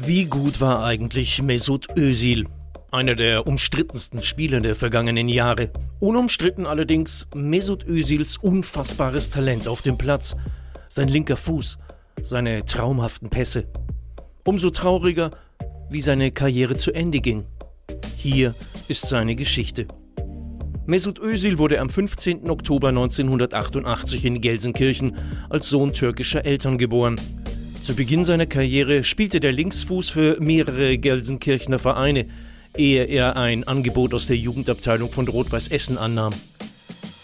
Wie gut war eigentlich Mesut Özil? Einer der umstrittensten Spieler der vergangenen Jahre. Unumstritten allerdings Mesut Özils unfassbares Talent auf dem Platz. Sein linker Fuß, seine traumhaften Pässe. Umso trauriger, wie seine Karriere zu Ende ging. Hier ist seine Geschichte. Mesut Özil wurde am 15. Oktober 1988 in Gelsenkirchen als Sohn türkischer Eltern geboren. Zu Beginn seiner Karriere spielte der Linksfuß für mehrere Gelsenkirchener Vereine, ehe er ein Angebot aus der Jugendabteilung von Rot-Weiß Essen annahm.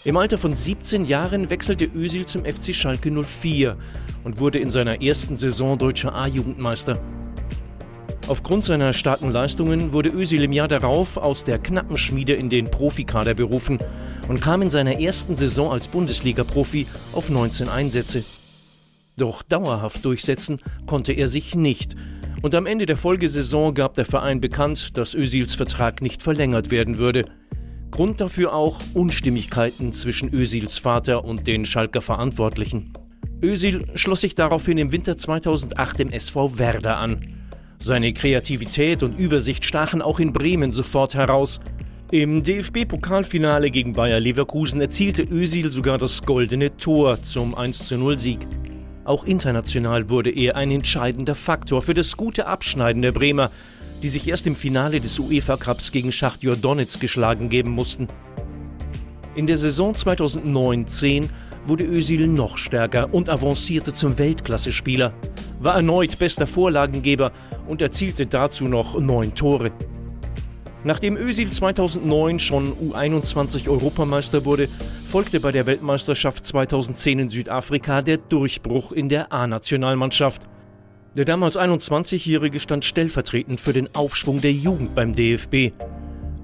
Im Alter von 17 Jahren wechselte Özil zum FC Schalke 04 und wurde in seiner ersten Saison deutscher A-Jugendmeister. Aufgrund seiner starken Leistungen wurde Özil im Jahr darauf aus der knappen Schmiede in den Profikader berufen und kam in seiner ersten Saison als Bundesliga-Profi auf 19 Einsätze. Doch dauerhaft durchsetzen konnte er sich nicht. Und am Ende der Folgesaison gab der Verein bekannt, dass Özils Vertrag nicht verlängert werden würde. Grund dafür auch Unstimmigkeiten zwischen Özils Vater und den Schalker Verantwortlichen. Özil schloss sich daraufhin im Winter 2008 dem SV Werder an. Seine Kreativität und Übersicht stachen auch in Bremen sofort heraus. Im DFB-Pokalfinale gegen Bayer Leverkusen erzielte Özil sogar das goldene Tor zum 1-0-Sieg. Auch international wurde er ein entscheidender Faktor für das gute Abschneiden der Bremer, die sich erst im Finale des UEFA Cups gegen Schachtjor Donetsk geschlagen geben mussten. In der Saison 2009-10 wurde Özil noch stärker und avancierte zum Weltklasse-Spieler, war erneut bester Vorlagengeber und erzielte dazu noch neun Tore. Nachdem Özil 2009 schon U21 Europameister wurde, folgte bei der Weltmeisterschaft 2010 in Südafrika der Durchbruch in der A-Nationalmannschaft. Der damals 21-Jährige stand stellvertretend für den Aufschwung der Jugend beim DFB.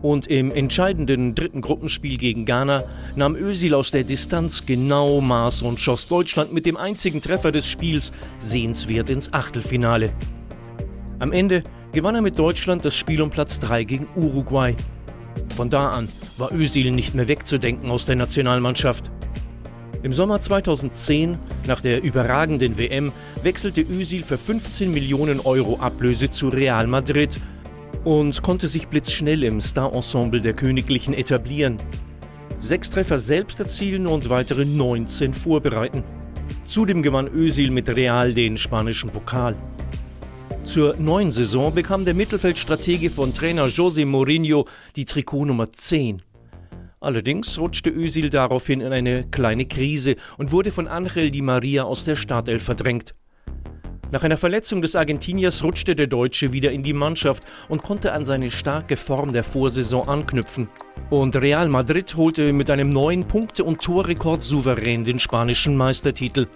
Und im entscheidenden dritten Gruppenspiel gegen Ghana nahm Özil aus der Distanz genau Maß und schoss Deutschland mit dem einzigen Treffer des Spiels sehenswert ins Achtelfinale. Am Ende gewann er mit Deutschland das Spiel um Platz 3 gegen Uruguay. Von da an war Özil nicht mehr wegzudenken aus der Nationalmannschaft. Im Sommer 2010, nach der überragenden WM, wechselte Özil für 15 Millionen Euro Ablöse zu Real Madrid und konnte sich blitzschnell im Star-Ensemble der Königlichen etablieren. Sechs Treffer selbst erzielen und weitere 19 vorbereiten. Zudem gewann Özil mit Real den spanischen Pokal. Zur neuen Saison bekam der Mittelfeldstratege von Trainer José Mourinho die Trikotnummer 10. Allerdings rutschte Özil daraufhin in eine kleine Krise und wurde von Angel Di Maria aus der Startelf verdrängt. Nach einer Verletzung des Argentiniers rutschte der Deutsche wieder in die Mannschaft und konnte an seine starke Form der Vorsaison anknüpfen. Und Real Madrid holte mit einem neuen Punkte- und Torrekord souverän den spanischen Meistertitel.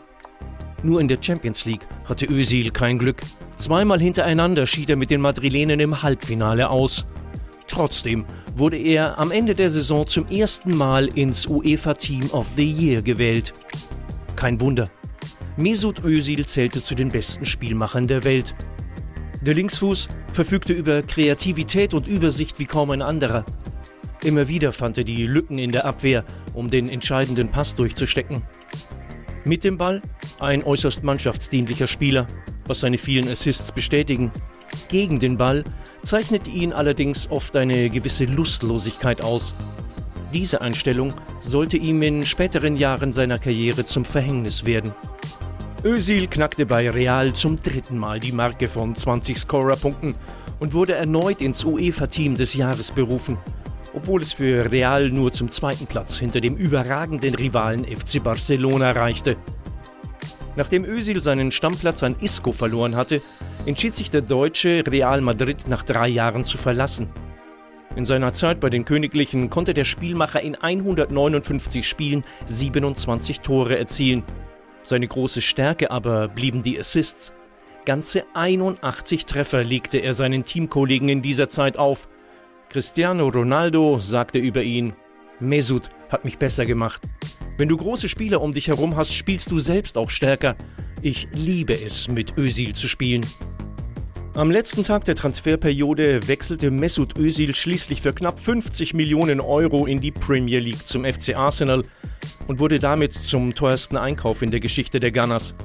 Nur in der Champions League hatte Özil kein Glück. Zweimal hintereinander schied er mit den Madrilenen im Halbfinale aus. Trotzdem wurde er am Ende der Saison zum ersten Mal ins UEFA Team of the Year gewählt. Kein Wunder. Mesut Özil zählte zu den besten Spielmachern der Welt. Der Linksfuß verfügte über Kreativität und Übersicht wie kaum ein anderer. Immer wieder fand er die Lücken in der Abwehr, um den entscheidenden Pass durchzustecken. Mit dem Ball ein äußerst mannschaftsdienlicher Spieler, was seine vielen Assists bestätigen. Gegen den Ball zeichnet ihn allerdings oft eine gewisse Lustlosigkeit aus. Diese Einstellung sollte ihm in späteren Jahren seiner Karriere zum Verhängnis werden. Özil knackte bei Real zum dritten Mal die Marke von 20 Scorerpunkten und wurde erneut ins UEFA-Team des Jahres berufen obwohl es für Real nur zum zweiten Platz hinter dem überragenden Rivalen FC Barcelona reichte. Nachdem Özil seinen Stammplatz an Isco verloren hatte, entschied sich der Deutsche, Real Madrid nach drei Jahren zu verlassen. In seiner Zeit bei den Königlichen konnte der Spielmacher in 159 Spielen 27 Tore erzielen. Seine große Stärke aber blieben die Assists. Ganze 81 Treffer legte er seinen Teamkollegen in dieser Zeit auf. Cristiano Ronaldo sagte über ihn, Mesut hat mich besser gemacht. Wenn du große Spieler um dich herum hast, spielst du selbst auch stärker. Ich liebe es, mit Özil zu spielen. Am letzten Tag der Transferperiode wechselte Mesut Özil schließlich für knapp 50 Millionen Euro in die Premier League zum FC Arsenal und wurde damit zum teuersten Einkauf in der Geschichte der Gunners.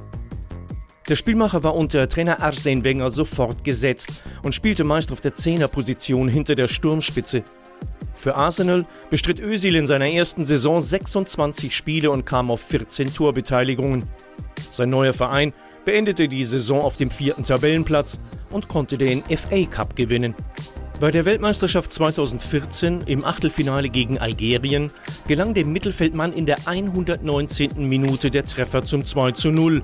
Der Spielmacher war unter Trainer Arsene Wenger sofort gesetzt und spielte meist auf der Zehnerposition hinter der Sturmspitze. Für Arsenal bestritt Özil in seiner ersten Saison 26 Spiele und kam auf 14 Torbeteiligungen. Sein neuer Verein beendete die Saison auf dem vierten Tabellenplatz und konnte den FA Cup gewinnen. Bei der Weltmeisterschaft 2014 im Achtelfinale gegen Algerien gelang dem Mittelfeldmann in der 119. Minute der Treffer zum 2 zu 0.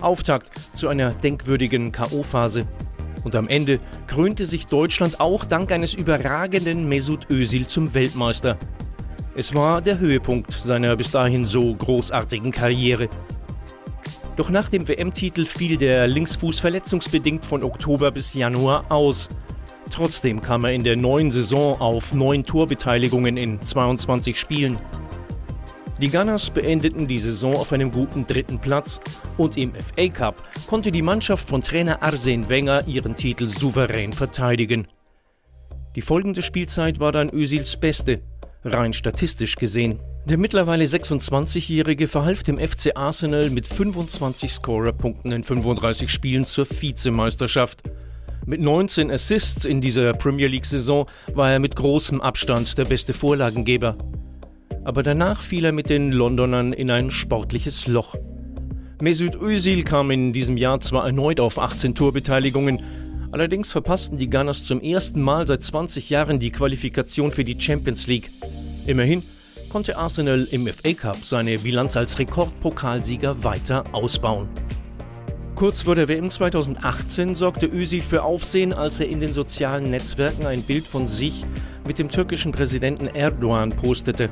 Auftakt zu einer denkwürdigen K.O.-Phase. Und am Ende krönte sich Deutschland auch dank eines überragenden Mesut Özil zum Weltmeister. Es war der Höhepunkt seiner bis dahin so großartigen Karriere. Doch nach dem WM-Titel fiel der Linksfuß verletzungsbedingt von Oktober bis Januar aus. Trotzdem kam er in der neuen Saison auf neun Torbeteiligungen in 22 Spielen. Die Gunners beendeten die Saison auf einem guten dritten Platz und im FA Cup konnte die Mannschaft von Trainer Arsene Wenger ihren Titel souverän verteidigen. Die folgende Spielzeit war dann Özils beste, rein statistisch gesehen. Der mittlerweile 26-Jährige verhalf dem FC Arsenal mit 25 Scorerpunkten in 35 Spielen zur Vizemeisterschaft. Mit 19 Assists in dieser Premier League-Saison war er mit großem Abstand der beste Vorlagengeber aber danach fiel er mit den Londonern in ein sportliches Loch. Mesut Özil kam in diesem Jahr zwar erneut auf 18 Torbeteiligungen, allerdings verpassten die Gunners zum ersten Mal seit 20 Jahren die Qualifikation für die Champions League. Immerhin konnte Arsenal im FA Cup seine Bilanz als Rekordpokalsieger weiter ausbauen. Kurz vor der WM 2018 sorgte Özil für Aufsehen, als er in den sozialen Netzwerken ein Bild von sich mit dem türkischen Präsidenten Erdogan postete.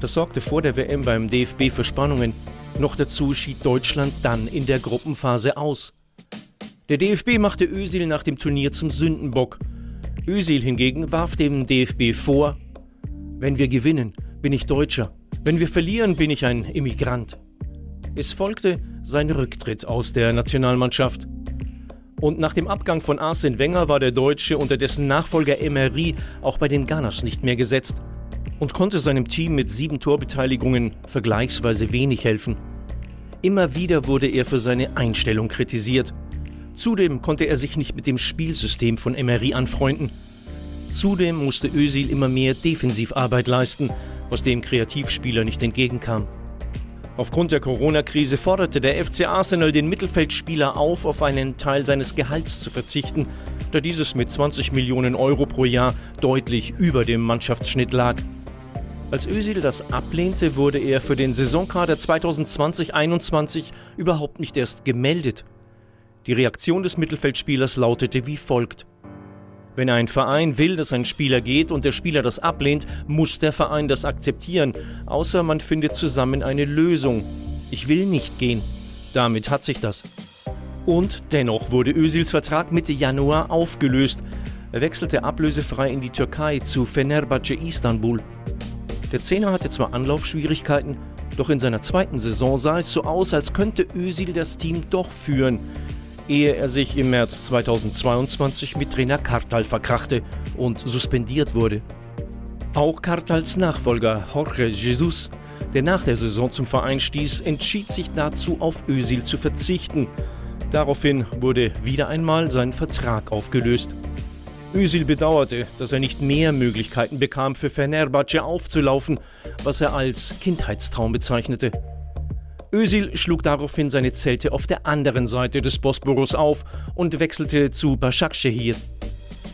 Das sorgte vor der WM beim DFB für Spannungen. Noch dazu schied Deutschland dann in der Gruppenphase aus. Der DFB machte Özil nach dem Turnier zum Sündenbock. Özil hingegen warf dem DFB vor, wenn wir gewinnen, bin ich Deutscher. Wenn wir verlieren, bin ich ein Immigrant. Es folgte sein Rücktritt aus der Nationalmannschaft. Und nach dem Abgang von Arsene Wenger war der Deutsche unter dessen Nachfolger Emery auch bei den Gunners nicht mehr gesetzt und konnte seinem Team mit sieben Torbeteiligungen vergleichsweise wenig helfen. Immer wieder wurde er für seine Einstellung kritisiert. Zudem konnte er sich nicht mit dem Spielsystem von Emery anfreunden. Zudem musste Özil immer mehr Defensivarbeit leisten, was dem Kreativspieler nicht entgegenkam. Aufgrund der Corona-Krise forderte der FC Arsenal den Mittelfeldspieler auf, auf einen Teil seines Gehalts zu verzichten, da dieses mit 20 Millionen Euro pro Jahr deutlich über dem Mannschaftsschnitt lag. Als Özil das ablehnte, wurde er für den Saisonkader 2020-21 überhaupt nicht erst gemeldet. Die Reaktion des Mittelfeldspielers lautete wie folgt. Wenn ein Verein will, dass ein Spieler geht und der Spieler das ablehnt, muss der Verein das akzeptieren, außer man findet zusammen eine Lösung. Ich will nicht gehen. Damit hat sich das. Und dennoch wurde Özils Vertrag Mitte Januar aufgelöst. Er wechselte ablösefrei in die Türkei zu Fenerbahce Istanbul. Der Zehner hatte zwar Anlaufschwierigkeiten, doch in seiner zweiten Saison sah es so aus, als könnte Özil das Team doch führen, ehe er sich im März 2022 mit Trainer Kartal verkrachte und suspendiert wurde. Auch Kartals Nachfolger Jorge Jesus, der nach der Saison zum Verein stieß, entschied sich dazu, auf Özil zu verzichten. Daraufhin wurde wieder einmal sein Vertrag aufgelöst. Özil bedauerte, dass er nicht mehr Möglichkeiten bekam, für Fenerbahce aufzulaufen, was er als Kindheitstraum bezeichnete. Özil schlug daraufhin seine Zelte auf der anderen Seite des Bosporus auf und wechselte zu Başakşehir.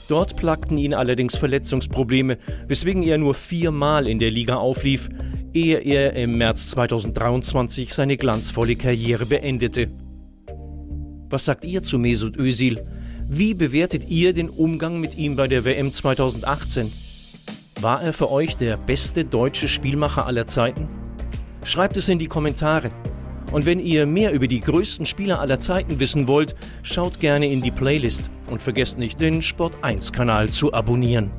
Dort plagten ihn allerdings Verletzungsprobleme, weswegen er nur viermal in der Liga auflief, ehe er im März 2023 seine glanzvolle Karriere beendete. Was sagt ihr zu Mesut Özil? Wie bewertet ihr den Umgang mit ihm bei der WM 2018? War er für euch der beste deutsche Spielmacher aller Zeiten? Schreibt es in die Kommentare. Und wenn ihr mehr über die größten Spieler aller Zeiten wissen wollt, schaut gerne in die Playlist und vergesst nicht, den Sport1-Kanal zu abonnieren.